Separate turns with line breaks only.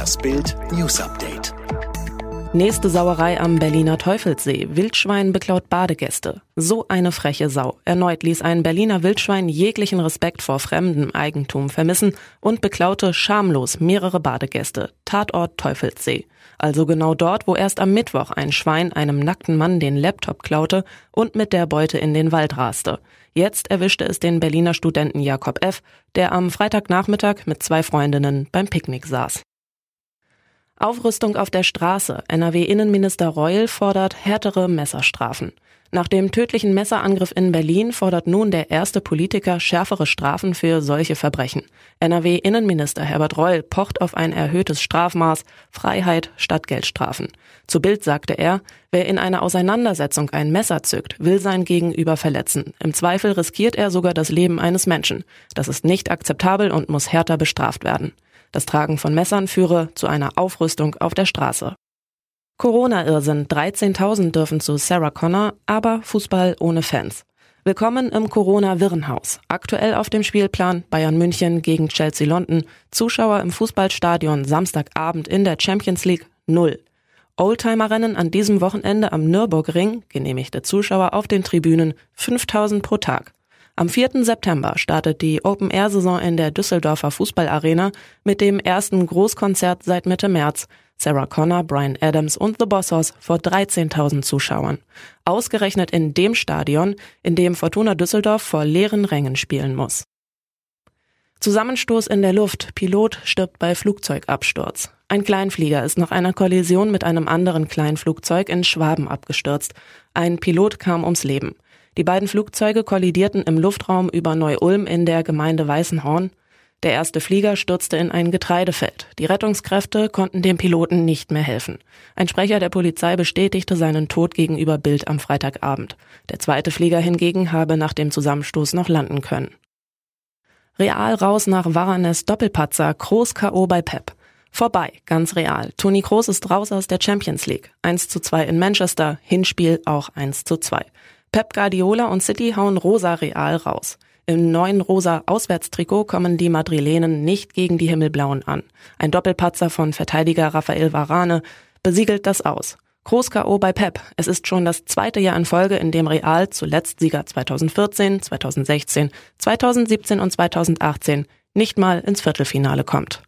Das Bild News Update.
Nächste Sauerei am Berliner Teufelssee. Wildschwein beklaut Badegäste. So eine freche Sau. Erneut ließ ein Berliner Wildschwein jeglichen Respekt vor fremdem Eigentum vermissen und beklaute schamlos mehrere Badegäste. Tatort Teufelssee. Also genau dort, wo erst am Mittwoch ein Schwein einem nackten Mann den Laptop klaute und mit der Beute in den Wald raste. Jetzt erwischte es den Berliner Studenten Jakob F., der am Freitagnachmittag mit zwei Freundinnen beim Picknick saß. Aufrüstung auf der Straße. NRW-Innenminister Reul fordert härtere Messerstrafen. Nach dem tödlichen Messerangriff in Berlin fordert nun der erste Politiker schärfere Strafen für solche Verbrechen. NRW-Innenminister Herbert Reul pocht auf ein erhöhtes Strafmaß, Freiheit statt Geldstrafen. Zu Bild sagte er, wer in einer Auseinandersetzung ein Messer zückt, will sein Gegenüber verletzen. Im Zweifel riskiert er sogar das Leben eines Menschen. Das ist nicht akzeptabel und muss härter bestraft werden. Das Tragen von Messern führe zu einer Aufrüstung auf der Straße. Corona-Irrsinn. 13.000 dürfen zu Sarah Connor, aber Fußball ohne Fans. Willkommen im Corona-Wirrenhaus. Aktuell auf dem Spielplan Bayern München gegen Chelsea London. Zuschauer im Fußballstadion Samstagabend in der Champions League null. Oldtimer-Rennen an diesem Wochenende am Nürburgring, genehmigte Zuschauer auf den Tribünen 5000 pro Tag. Am 4. September startet die Open-Air-Saison in der Düsseldorfer Fußballarena mit dem ersten Großkonzert seit Mitte März. Sarah Connor, Brian Adams und The Bossos vor 13.000 Zuschauern. Ausgerechnet in dem Stadion, in dem Fortuna Düsseldorf vor leeren Rängen spielen muss. Zusammenstoß in der Luft. Pilot stirbt bei Flugzeugabsturz. Ein Kleinflieger ist nach einer Kollision mit einem anderen Kleinflugzeug in Schwaben abgestürzt. Ein Pilot kam ums Leben. Die beiden Flugzeuge kollidierten im Luftraum über Neu-Ulm in der Gemeinde Weißenhorn. Der erste Flieger stürzte in ein Getreidefeld. Die Rettungskräfte konnten dem Piloten nicht mehr helfen. Ein Sprecher der Polizei bestätigte seinen Tod gegenüber Bild am Freitagabend. Der zweite Flieger hingegen habe nach dem Zusammenstoß noch landen können. Real raus nach Varanes Doppelpatzer, Groß K.O. bei Pep. Vorbei, ganz real. Toni Kroos ist raus aus der Champions League. 1 zu 2 in Manchester, Hinspiel auch 1 zu 2. Pep Guardiola und City hauen Rosa Real raus. Im neuen rosa Auswärtstrikot kommen die Madrilenen nicht gegen die Himmelblauen an. Ein Doppelpatzer von Verteidiger Rafael Varane besiegelt das aus. Groß K.O. bei Pep. Es ist schon das zweite Jahr in Folge, in dem Real zuletzt Sieger 2014, 2016, 2017 und 2018 nicht mal ins Viertelfinale kommt.